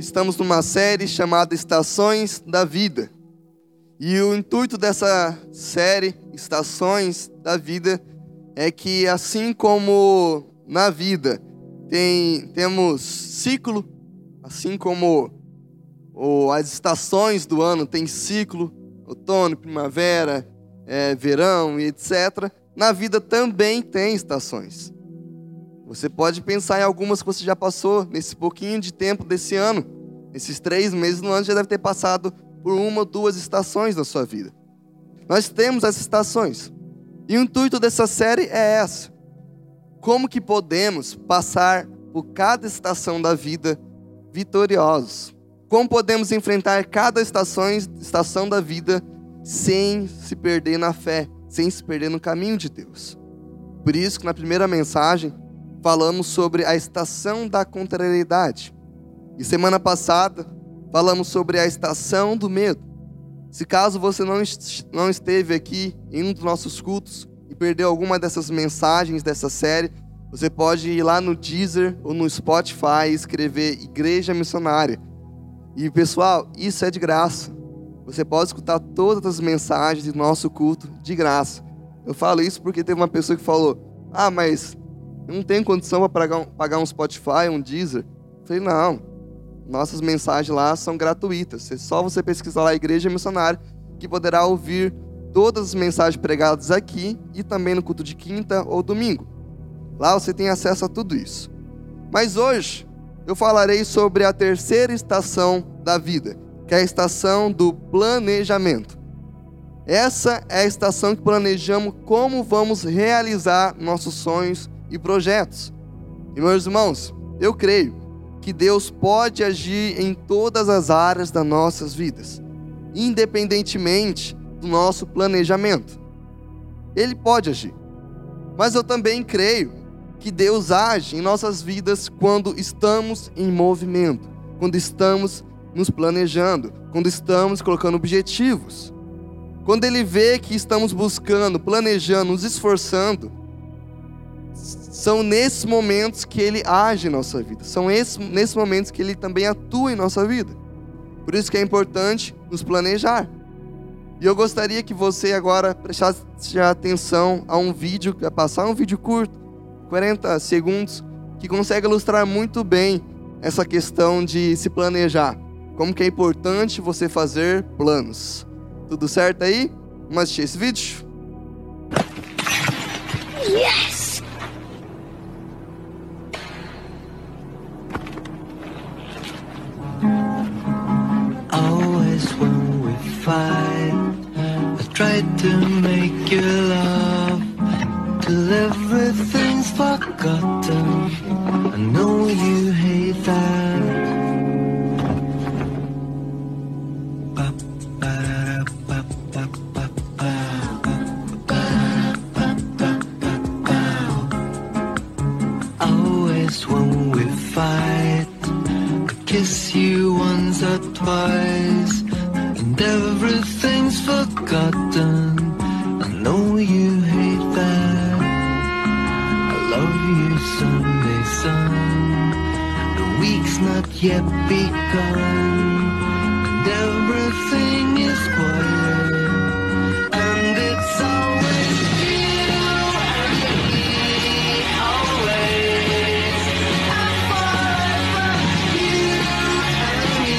estamos numa série chamada Estações da Vida. E o intuito dessa série, Estações da Vida, é que assim como na vida tem, temos ciclo, assim como ou as estações do ano têm ciclo, outono, primavera, é, verão e etc. Na vida também tem estações. Você pode pensar em algumas que você já passou nesse pouquinho de tempo desse ano. Nesses três meses no ano já deve ter passado por uma ou duas estações na sua vida. Nós temos as estações. E o intuito dessa série é essa. Como que podemos passar por cada estação da vida vitoriosos? Como podemos enfrentar cada estação, estação da vida sem se perder na fé, sem se perder no caminho de Deus? Por isso que na primeira mensagem falamos sobre a estação da contrariedade. E semana passada falamos sobre a estação do medo. Se caso você não, não esteve aqui em um dos nossos cultos e perdeu alguma dessas mensagens dessa série, você pode ir lá no Deezer ou no Spotify e escrever Igreja Missionária. E pessoal, isso é de graça. Você pode escutar todas as mensagens do nosso culto de graça. Eu falo isso porque teve uma pessoa que falou: Ah, mas eu não tenho condição para pagar um Spotify, um Deezer. Eu falei, não. Nossas mensagens lá são gratuitas. É só você pesquisar lá Igreja Missionária que poderá ouvir todas as mensagens pregadas aqui e também no culto de quinta ou domingo. Lá você tem acesso a tudo isso. Mas hoje eu falarei sobre a terceira estação da vida, que é a estação do planejamento. Essa é a estação que planejamos como vamos realizar nossos sonhos e projetos. E meus irmãos, eu creio que Deus pode agir em todas as áreas das nossas vidas, independentemente do nosso planejamento. Ele pode agir. Mas eu também creio que Deus age em nossas vidas quando estamos em movimento, quando estamos nos planejando, quando estamos colocando objetivos. Quando Ele vê que estamos buscando, planejando, nos esforçando, são nesses momentos que ele age em nossa vida. São esses, nesses momentos que ele também atua em nossa vida. Por isso que é importante nos planejar. E eu gostaria que você agora prestasse atenção a um vídeo, a passar um vídeo curto, 40 segundos, que consegue ilustrar muito bem essa questão de se planejar. Como que é importante você fazer planos. Tudo certo aí? Vamos assistir esse vídeo? Yes! your love. You Sunday, sun. The week's not yet begun, and everything is quiet, and it's always you and me, always. Forever, you and me,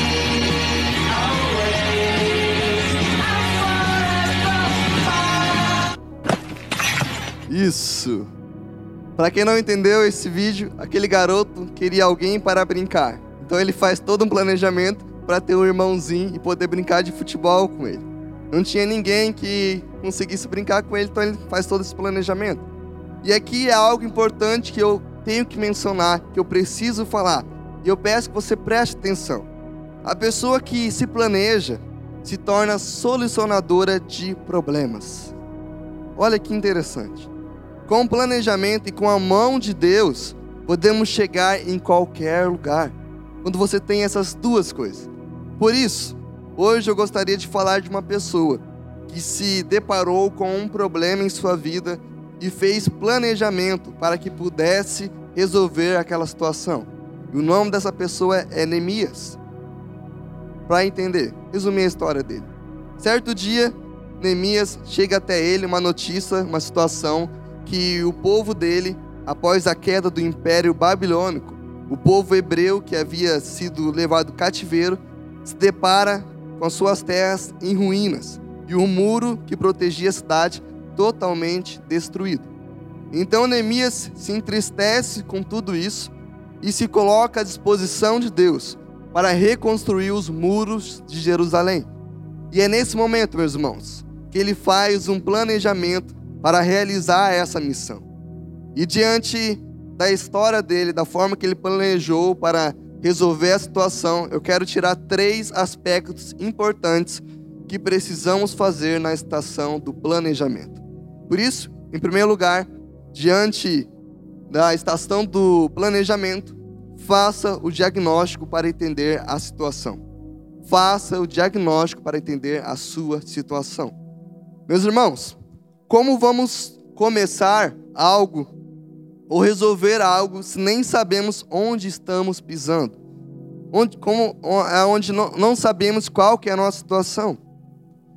always. Isso. Para quem não entendeu esse vídeo, aquele garoto queria alguém para brincar. Então ele faz todo um planejamento para ter um irmãozinho e poder brincar de futebol com ele. Não tinha ninguém que conseguisse brincar com ele, então ele faz todo esse planejamento. E aqui é algo importante que eu tenho que mencionar, que eu preciso falar. E eu peço que você preste atenção. A pessoa que se planeja se torna solucionadora de problemas. Olha que interessante. Com planejamento e com a mão de Deus, podemos chegar em qualquer lugar. Quando você tem essas duas coisas. Por isso, hoje eu gostaria de falar de uma pessoa que se deparou com um problema em sua vida e fez planejamento para que pudesse resolver aquela situação. E o nome dessa pessoa é Neemias. para entender. Resumir a história dele. Certo dia, Neemias chega até ele uma notícia, uma situação que o povo dele, após a queda do Império Babilônico, o povo hebreu que havia sido levado cativeiro, se depara com as suas terras em ruínas e o muro que protegia a cidade totalmente destruído. Então Neemias se entristece com tudo isso e se coloca à disposição de Deus para reconstruir os muros de Jerusalém. E é nesse momento, meus irmãos, que ele faz um planejamento para realizar essa missão. E diante da história dele, da forma que ele planejou para resolver a situação, eu quero tirar três aspectos importantes que precisamos fazer na estação do planejamento. Por isso, em primeiro lugar, diante da estação do planejamento, faça o diagnóstico para entender a situação. Faça o diagnóstico para entender a sua situação. Meus irmãos, como vamos começar algo ou resolver algo se nem sabemos onde estamos pisando? Onde, como, é onde não, não sabemos qual que é a nossa situação.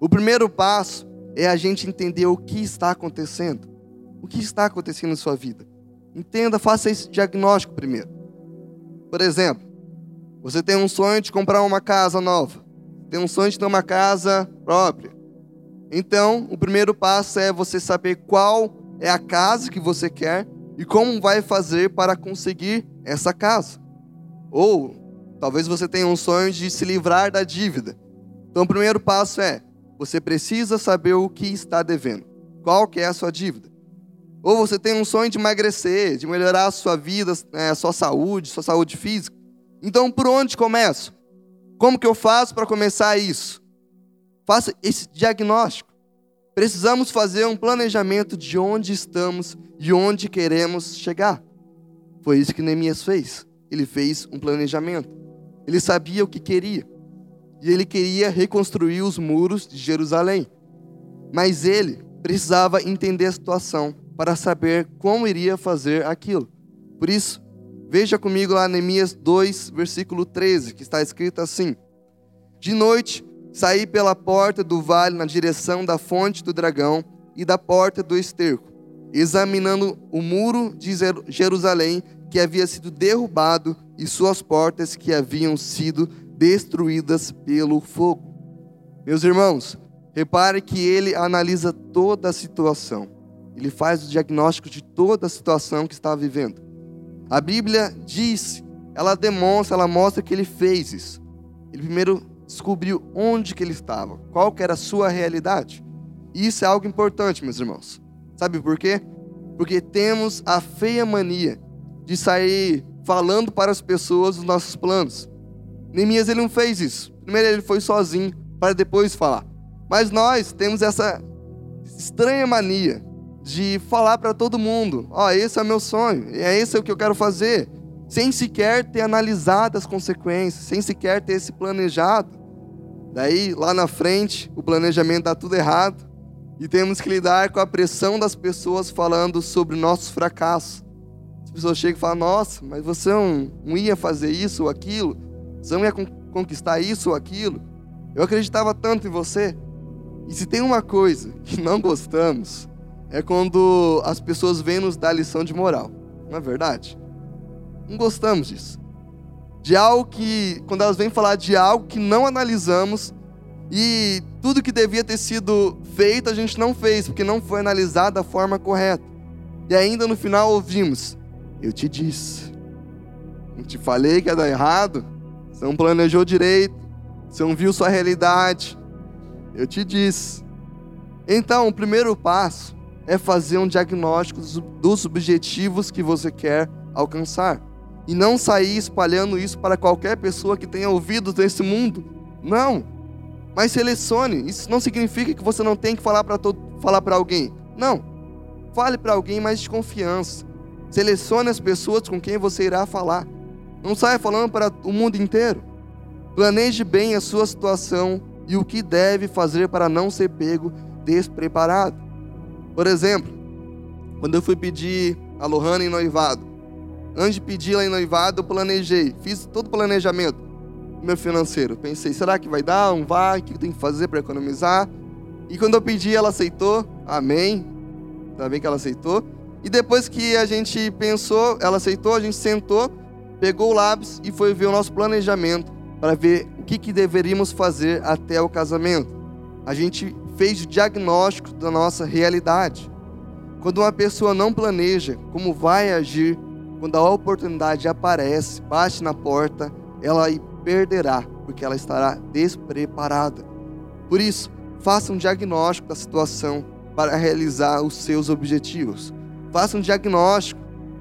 O primeiro passo é a gente entender o que está acontecendo. O que está acontecendo na sua vida. Entenda, faça esse diagnóstico primeiro. Por exemplo, você tem um sonho de comprar uma casa nova. Tem um sonho de ter uma casa própria. Então, o primeiro passo é você saber qual é a casa que você quer e como vai fazer para conseguir essa casa. Ou talvez você tenha um sonho de se livrar da dívida. Então, o primeiro passo é você precisa saber o que está devendo. Qual que é a sua dívida? Ou você tem um sonho de emagrecer, de melhorar a sua vida, né, a sua saúde, sua saúde física. Então, por onde começo? Como que eu faço para começar isso? Faça esse diagnóstico. Precisamos fazer um planejamento de onde estamos e onde queremos chegar. Foi isso que Neemias fez. Ele fez um planejamento. Ele sabia o que queria. E ele queria reconstruir os muros de Jerusalém. Mas ele precisava entender a situação para saber como iria fazer aquilo. Por isso, veja comigo lá Neemias 2, versículo 13, que está escrito assim: De noite Saí pela porta do vale na direção da fonte do dragão e da porta do esterco, examinando o muro de Jerusalém que havia sido derrubado e suas portas que haviam sido destruídas pelo fogo. Meus irmãos, repare que ele analisa toda a situação. Ele faz o diagnóstico de toda a situação que está vivendo. A Bíblia diz, ela demonstra, ela mostra que ele fez isso. Ele primeiro descobriu onde que ele estava, qual que era a sua realidade. E isso é algo importante, meus irmãos. Sabe por quê? Porque temos a feia mania de sair falando para as pessoas os nossos planos. Neemias ele não fez isso. Primeiro ele foi sozinho para depois falar. Mas nós temos essa estranha mania de falar para todo mundo: "Ó, oh, esse é meu sonho, é esse é o que eu quero fazer" sem sequer ter analisado as consequências, sem sequer ter se planejado. Daí, lá na frente, o planejamento dá tudo errado e temos que lidar com a pressão das pessoas falando sobre nossos fracassos. As pessoas chegam e falam: Nossa, mas você não, não ia fazer isso ou aquilo, você não ia conquistar isso ou aquilo. Eu acreditava tanto em você. E se tem uma coisa que não gostamos, é quando as pessoas vêm nos dar lição de moral, não é verdade? Não gostamos disso. De algo que, quando elas vêm falar de algo que não analisamos e tudo que devia ter sido feito a gente não fez, porque não foi analisado da forma correta. E ainda no final ouvimos: Eu te disse, eu te falei que ia dar errado, você não planejou direito, você não viu sua realidade. Eu te disse. Então, o primeiro passo é fazer um diagnóstico dos objetivos que você quer alcançar e não sair espalhando isso para qualquer pessoa que tenha ouvidos nesse mundo. Não. Mas selecione. Isso não significa que você não tem que falar para todo, falar para alguém. Não. Fale para alguém mais de confiança. Selecione as pessoas com quem você irá falar. Não saia falando para o mundo inteiro. Planeje bem a sua situação e o que deve fazer para não ser pego despreparado. Por exemplo, quando eu fui pedir a Lohana em noivado, Antes de pedir ela em noivado, eu planejei, fiz todo o planejamento. meu financeiro. Pensei, será que vai dar? Não vai? O que eu tenho que fazer para economizar? E quando eu pedi, ela aceitou. Amém. Tá bem que ela aceitou. E depois que a gente pensou, ela aceitou, a gente sentou, pegou o lápis e foi ver o nosso planejamento para ver o que, que deveríamos fazer até o casamento. A gente fez o diagnóstico da nossa realidade. Quando uma pessoa não planeja como vai agir, quando a oportunidade aparece, bate na porta, ela perderá, porque ela estará despreparada. Por isso, faça um diagnóstico da situação para realizar os seus objetivos. Faça um diagnóstico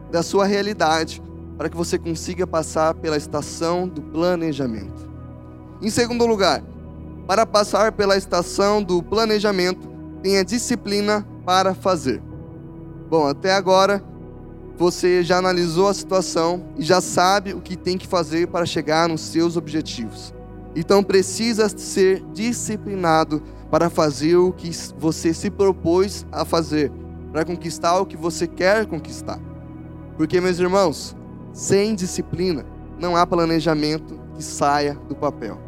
da sua realidade para que você consiga passar pela estação do planejamento. Em segundo lugar, para passar pela estação do planejamento, tenha disciplina para fazer. Bom, até agora você já analisou a situação e já sabe o que tem que fazer para chegar nos seus objetivos. Então precisa ser disciplinado para fazer o que você se propôs a fazer, para conquistar o que você quer conquistar. Porque, meus irmãos, sem disciplina não há planejamento que saia do papel.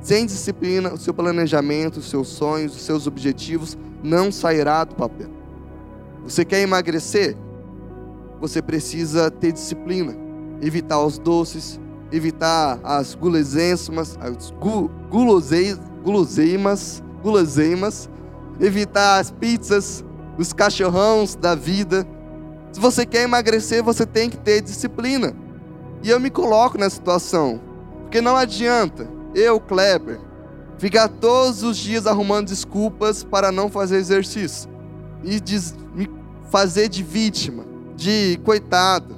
Sem disciplina, o seu planejamento, os seus sonhos, os seus objetivos não sairá do papel. Você quer emagrecer? Você precisa ter disciplina, evitar os doces, evitar as guloseimas, as gu, guloseimas, guloseimas, evitar as pizzas, os cachorrões da vida. Se você quer emagrecer, você tem que ter disciplina. E eu me coloco nessa situação, porque não adianta eu, Kleber, ficar todos os dias arrumando desculpas para não fazer exercício diz, me fazer de vítima, de coitado,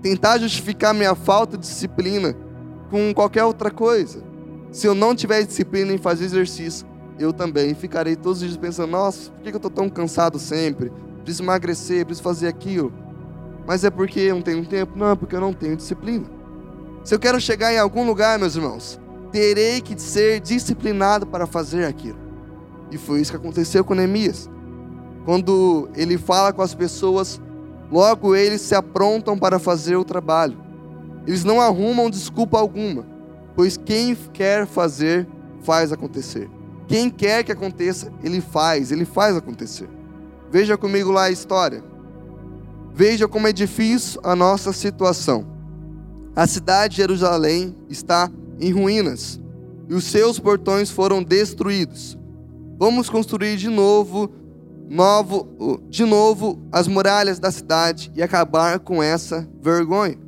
tentar justificar minha falta de disciplina com qualquer outra coisa. Se eu não tiver disciplina em fazer exercício, eu também ficarei todos os dias pensando: nossa, por que eu estou tão cansado sempre? Preciso emagrecer, preciso fazer aquilo. Mas é porque eu não tenho tempo? Não, é porque eu não tenho disciplina. Se eu quero chegar em algum lugar, meus irmãos, terei que ser disciplinado para fazer aquilo. E foi isso que aconteceu com Neemias. Quando ele fala com as pessoas, logo eles se aprontam para fazer o trabalho. Eles não arrumam desculpa alguma, pois quem quer fazer, faz acontecer. Quem quer que aconteça, ele faz, ele faz acontecer. Veja comigo lá a história. Veja como é difícil a nossa situação. A cidade de Jerusalém está em ruínas e os seus portões foram destruídos. Vamos construir de novo novo, de novo as muralhas da cidade e acabar com essa vergonha.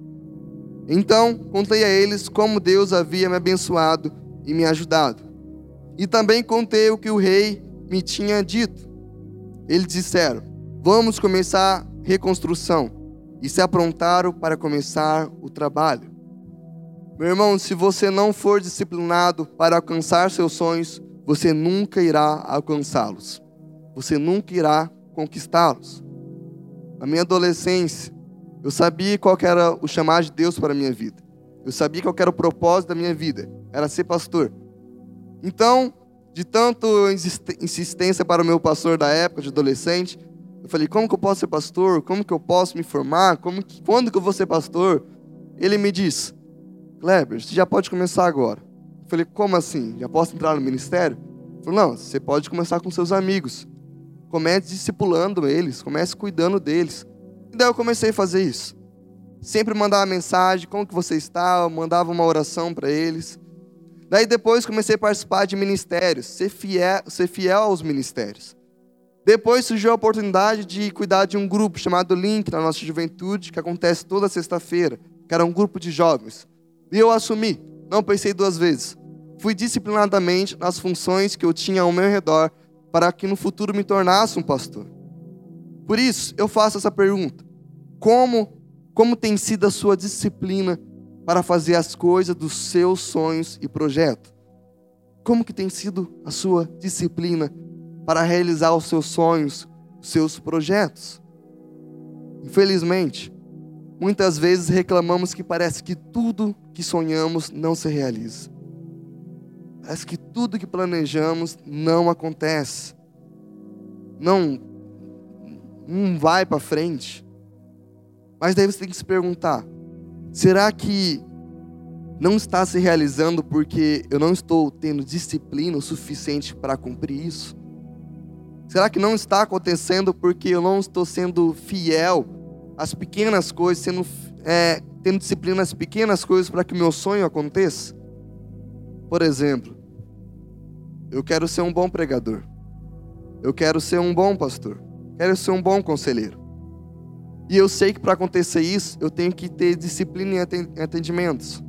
Então contei a eles como Deus havia me abençoado e me ajudado. E também contei o que o rei me tinha dito. Eles disseram: Vamos começar a reconstrução. E se aprontaram para começar o trabalho. Meu irmão, se você não for disciplinado para alcançar seus sonhos, você nunca irá alcançá-los você nunca irá conquistá-los. Na minha adolescência, eu sabia qual era o chamado de Deus para a minha vida. Eu sabia qual era o propósito da minha vida, era ser pastor. Então, de tanto insistência para o meu pastor da época, de adolescente, eu falei, como que eu posso ser pastor? Como que eu posso me formar? Como que, quando que eu vou ser pastor? Ele me disse, Kleber, você já pode começar agora. Eu falei, como assim? Já posso entrar no ministério? Ele falou, não, você pode começar com seus amigos. Comece discipulando eles, comece cuidando deles. E daí eu comecei a fazer isso. Sempre mandava mensagem, como que você está, eu mandava uma oração para eles. Daí depois comecei a participar de ministérios, ser fiel, ser fiel aos ministérios. Depois surgiu a oportunidade de cuidar de um grupo chamado Link na nossa juventude, que acontece toda sexta-feira, que era um grupo de jovens. E eu assumi, não pensei duas vezes. Fui disciplinadamente nas funções que eu tinha ao meu redor para que no futuro me tornasse um pastor. Por isso, eu faço essa pergunta: como como tem sido a sua disciplina para fazer as coisas dos seus sonhos e projetos? Como que tem sido a sua disciplina para realizar os seus sonhos, os seus projetos? Infelizmente, muitas vezes reclamamos que parece que tudo que sonhamos não se realiza. Parece que tudo que planejamos não acontece. Não, não vai para frente. Mas daí você tem que se perguntar: será que não está se realizando porque eu não estou tendo disciplina o suficiente para cumprir isso? Será que não está acontecendo porque eu não estou sendo fiel às pequenas coisas, sendo, é, tendo disciplina nas pequenas coisas para que meu sonho aconteça? Por exemplo, eu quero ser um bom pregador. Eu quero ser um bom pastor. Quero ser um bom conselheiro. E eu sei que para acontecer isso, eu tenho que ter disciplina em atendimentos.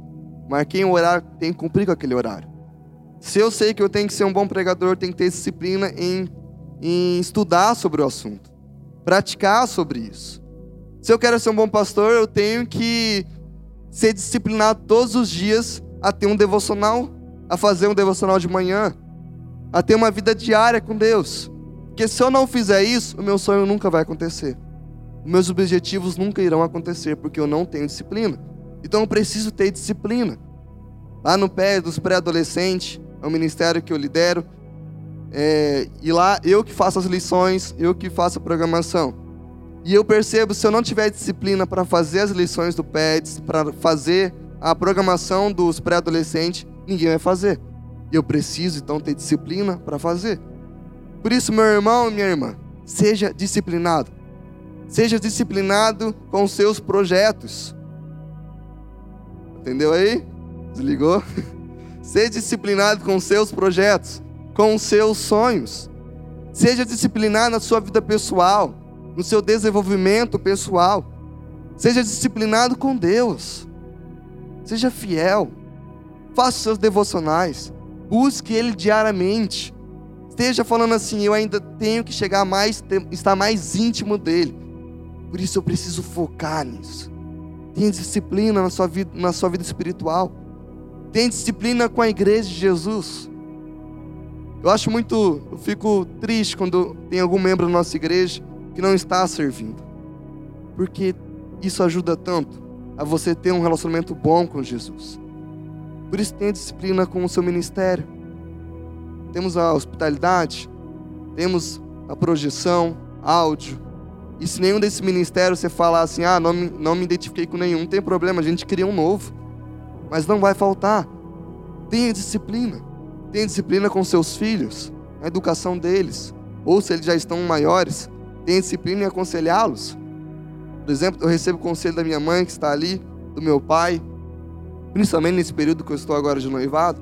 Marquei um horário, tenho que cumprir com aquele horário. Se eu sei que eu tenho que ser um bom pregador, eu tenho que ter disciplina em em estudar sobre o assunto, praticar sobre isso. Se eu quero ser um bom pastor, eu tenho que ser disciplinado todos os dias a ter um devocional, a fazer um devocional de manhã, a ter uma vida diária com Deus. Porque se eu não fizer isso, o meu sonho nunca vai acontecer. Meus objetivos nunca irão acontecer, porque eu não tenho disciplina. Então eu preciso ter disciplina. Lá no pé dos pré-adolescentes, é um ministério que eu lidero, é, e lá eu que faço as lições, eu que faço a programação. E eu percebo, se eu não tiver disciplina para fazer as lições do PEDS, para fazer a programação dos pré-adolescentes, ninguém vai fazer. Eu preciso então ter disciplina para fazer. Por isso, meu irmão e minha irmã, seja disciplinado. Seja disciplinado com seus projetos. Entendeu aí? Desligou? Seja disciplinado com seus projetos com os seus sonhos. Seja disciplinado na sua vida pessoal, no seu desenvolvimento pessoal. Seja disciplinado com Deus. Seja fiel. Faça os seus devocionais. Busque Ele diariamente. Esteja falando assim: eu ainda tenho que chegar mais, estar mais íntimo dele. Por isso eu preciso focar nisso. Tenha disciplina na sua vida, na sua vida espiritual. Tenha disciplina com a igreja de Jesus. Eu acho muito, eu fico triste quando tem algum membro da nossa igreja que não está servindo. Porque isso ajuda tanto a você ter um relacionamento bom com Jesus. Por isso tenha disciplina com o seu ministério. Temos a hospitalidade, temos a projeção, áudio. E se nenhum desses ministérios você falar assim, ah, não me, não me identifiquei com nenhum, não tem problema, a gente cria um novo. Mas não vai faltar. Tenha disciplina. Tenha disciplina com seus filhos, a educação deles. Ou se eles já estão maiores, tenha disciplina em aconselhá-los. Por exemplo, eu recebo o conselho da minha mãe, que está ali, do meu pai, principalmente nesse período que eu estou agora de noivado.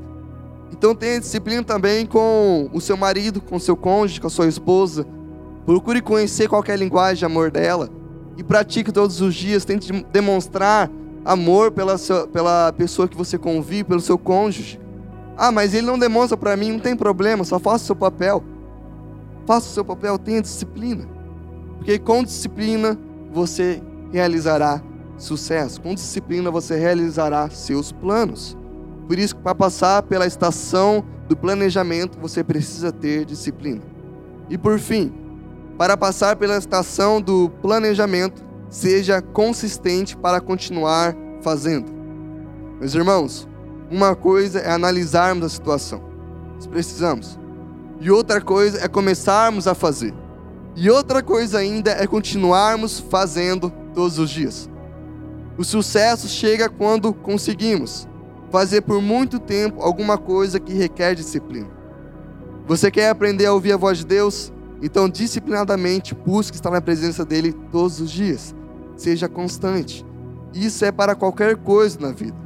Então tenha disciplina também com o seu marido, com o seu cônjuge, com a sua esposa. Procure conhecer qual a linguagem de amor dela e pratique todos os dias. Tente demonstrar amor pela, sua, pela pessoa que você convive, pelo seu cônjuge. Ah, mas ele não demonstra para mim, não tem problema, só faça o seu papel. Faça o seu papel, tenha disciplina. Porque com disciplina você realizará sucesso. Com disciplina você realizará seus planos. Por isso, para passar pela estação do planejamento, você precisa ter disciplina. E por fim, para passar pela estação do planejamento, seja consistente para continuar fazendo. Meus irmãos, uma coisa é analisarmos a situação. Nós precisamos. E outra coisa é começarmos a fazer. E outra coisa ainda é continuarmos fazendo todos os dias. O sucesso chega quando conseguimos fazer por muito tempo alguma coisa que requer disciplina. Você quer aprender a ouvir a voz de Deus? Então, disciplinadamente, busque estar na presença dele todos os dias. Seja constante. Isso é para qualquer coisa na vida.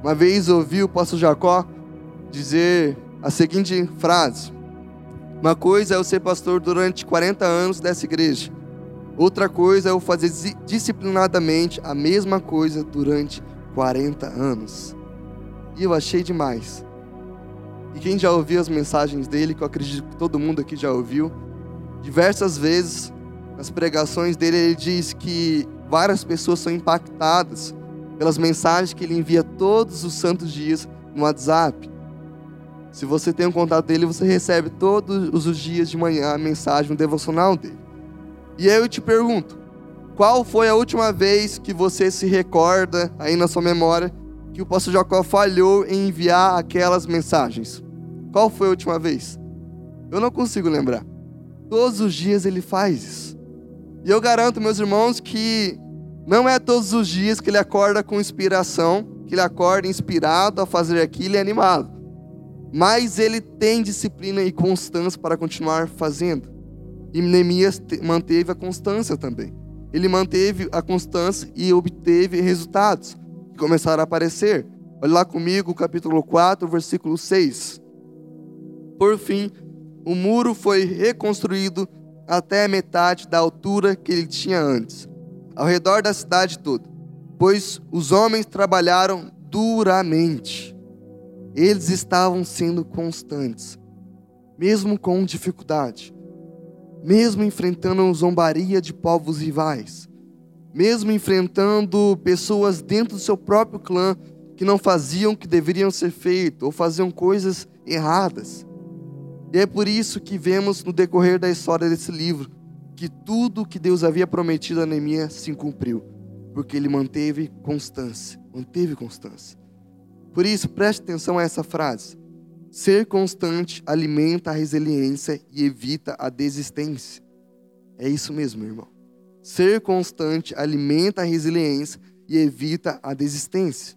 Uma vez ouvi o pastor Jacó dizer a seguinte frase: Uma coisa é eu ser pastor durante 40 anos dessa igreja, outra coisa é eu fazer disciplinadamente a mesma coisa durante 40 anos. E eu achei demais. E quem já ouviu as mensagens dele, que eu acredito que todo mundo aqui já ouviu, diversas vezes nas pregações dele ele diz que várias pessoas são impactadas pelas mensagens que ele envia todos os santos dias no WhatsApp. Se você tem um contato dele, você recebe todos os dias de manhã a mensagem no devocional dele. E aí eu te pergunto: qual foi a última vez que você se recorda aí na sua memória que o pastor Jacó falhou em enviar aquelas mensagens? Qual foi a última vez? Eu não consigo lembrar. Todos os dias ele faz isso. E eu garanto, meus irmãos, que não é todos os dias que ele acorda com inspiração, que ele acorda inspirado a fazer aquilo e animado. Mas ele tem disciplina e constância para continuar fazendo. E Neemias manteve a constância também. Ele manteve a constância e obteve resultados que começaram a aparecer. Olha lá comigo, capítulo 4, versículo 6. Por fim, o muro foi reconstruído até a metade da altura que ele tinha antes, ao redor da cidade toda, pois os homens trabalharam duramente. Eles estavam sendo constantes, mesmo com dificuldade mesmo enfrentando zombaria de povos rivais, mesmo enfrentando pessoas dentro do seu próprio clã que não faziam o que deveriam ser feito ou faziam coisas erradas. E é por isso que vemos no decorrer da história desse livro que tudo o que Deus havia prometido a Neemias se cumpriu, porque ele manteve constância, manteve constância. Por isso, preste atenção a essa frase. Ser constante alimenta a resiliência e evita a desistência. É isso mesmo, irmão. Ser constante alimenta a resiliência e evita a desistência.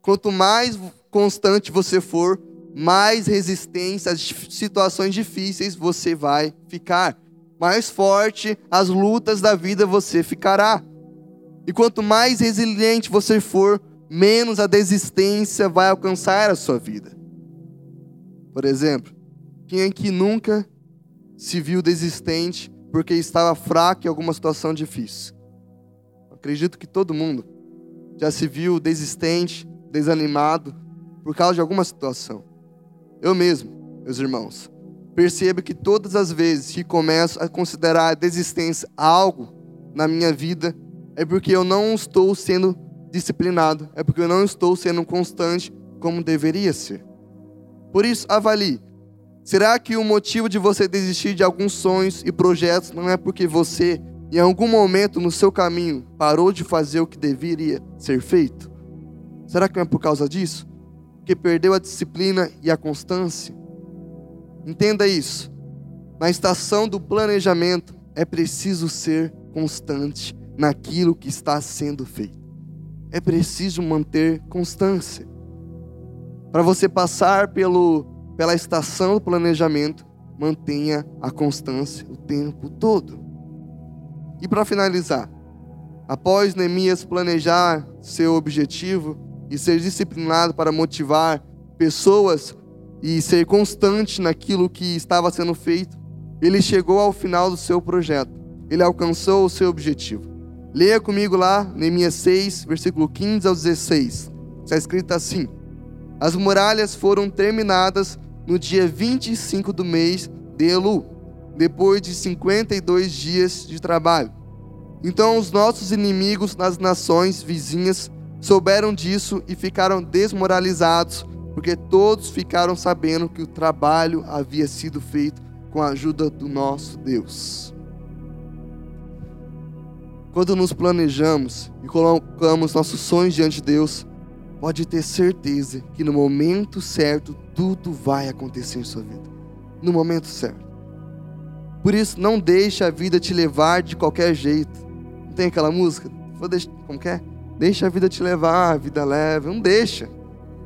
Quanto mais constante você for, mais resistência às situações difíceis você vai ficar. Mais forte as lutas da vida você ficará. E quanto mais resiliente você for, menos a desistência vai alcançar a sua vida. Por exemplo, quem aqui nunca se viu desistente porque estava fraco em alguma situação difícil? Acredito que todo mundo já se viu desistente, desanimado por causa de alguma situação. Eu mesmo, meus irmãos, percebo que todas as vezes que começo a considerar a desistência algo na minha vida, é porque eu não estou sendo disciplinado, é porque eu não estou sendo constante como deveria ser. Por isso, avalie. Será que o motivo de você desistir de alguns sonhos e projetos não é porque você, em algum momento no seu caminho, parou de fazer o que deveria ser feito? Será que não é por causa disso? Que perdeu a disciplina e a constância? Entenda isso. Na estação do planejamento, é preciso ser constante naquilo que está sendo feito. É preciso manter constância. Para você passar pelo, pela estação do planejamento, mantenha a constância o tempo todo. E para finalizar, após Neemias planejar seu objetivo e ser disciplinado para motivar pessoas e ser constante naquilo que estava sendo feito, ele chegou ao final do seu projeto. Ele alcançou o seu objetivo. Leia comigo lá, Neemias 6, versículo 15 ao 16. Está escrito assim: as muralhas foram terminadas no dia 25 do mês de Elu, depois de 52 dias de trabalho. Então os nossos inimigos nas nações vizinhas souberam disso e ficaram desmoralizados, porque todos ficaram sabendo que o trabalho havia sido feito com a ajuda do nosso Deus. Quando nos planejamos e colocamos nossos sonhos diante de Deus, pode ter certeza que no momento certo tudo vai acontecer em sua vida. No momento certo. Por isso, não deixe a vida te levar de qualquer jeito. Não tem aquela música? Como que é? Deixa a vida te levar, a vida leve. Não deixa.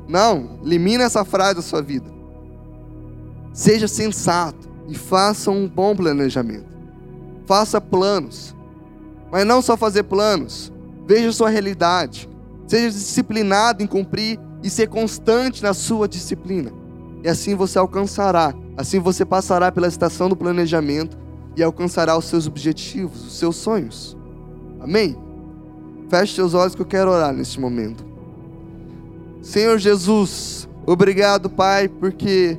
Não, elimina essa frase da sua vida. Seja sensato e faça um bom planejamento. Faça planos. Mas não só fazer planos. Veja sua realidade. Seja disciplinado em cumprir e ser constante na sua disciplina. E assim você alcançará, assim você passará pela estação do planejamento e alcançará os seus objetivos, os seus sonhos. Amém? Feche seus olhos que eu quero orar neste momento. Senhor Jesus, obrigado, Pai, porque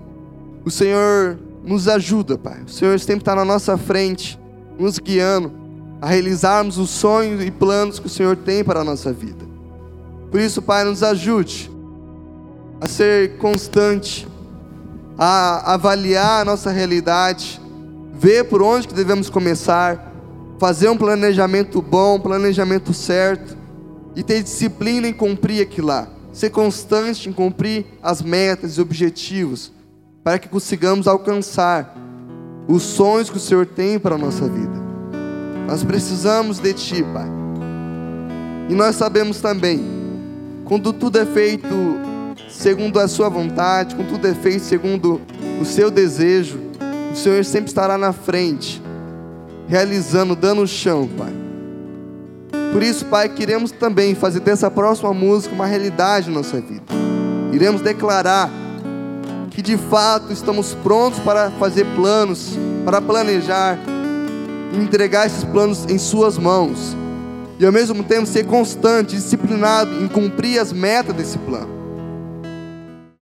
o Senhor nos ajuda, Pai. O Senhor sempre está na nossa frente, nos guiando a realizarmos os sonhos e planos que o Senhor tem para a nossa vida. Por isso, Pai, nos ajude a ser constante, a avaliar a nossa realidade, ver por onde que devemos começar, fazer um planejamento bom, um planejamento certo e ter disciplina em cumprir aquilo lá. Ser constante em cumprir as metas e objetivos para que consigamos alcançar os sonhos que o Senhor tem para a nossa vida. Nós precisamos de Ti, Pai. E nós sabemos também quando tudo é feito segundo a sua vontade, quando tudo é feito segundo o seu desejo, o Senhor sempre estará na frente, realizando, dando o chão, Pai. Por isso, Pai, queremos também fazer dessa próxima música uma realidade na nossa vida. Iremos declarar que de fato estamos prontos para fazer planos, para planejar, entregar esses planos em Suas mãos. E ao mesmo tempo ser constante, disciplinado em cumprir as metas desse plano.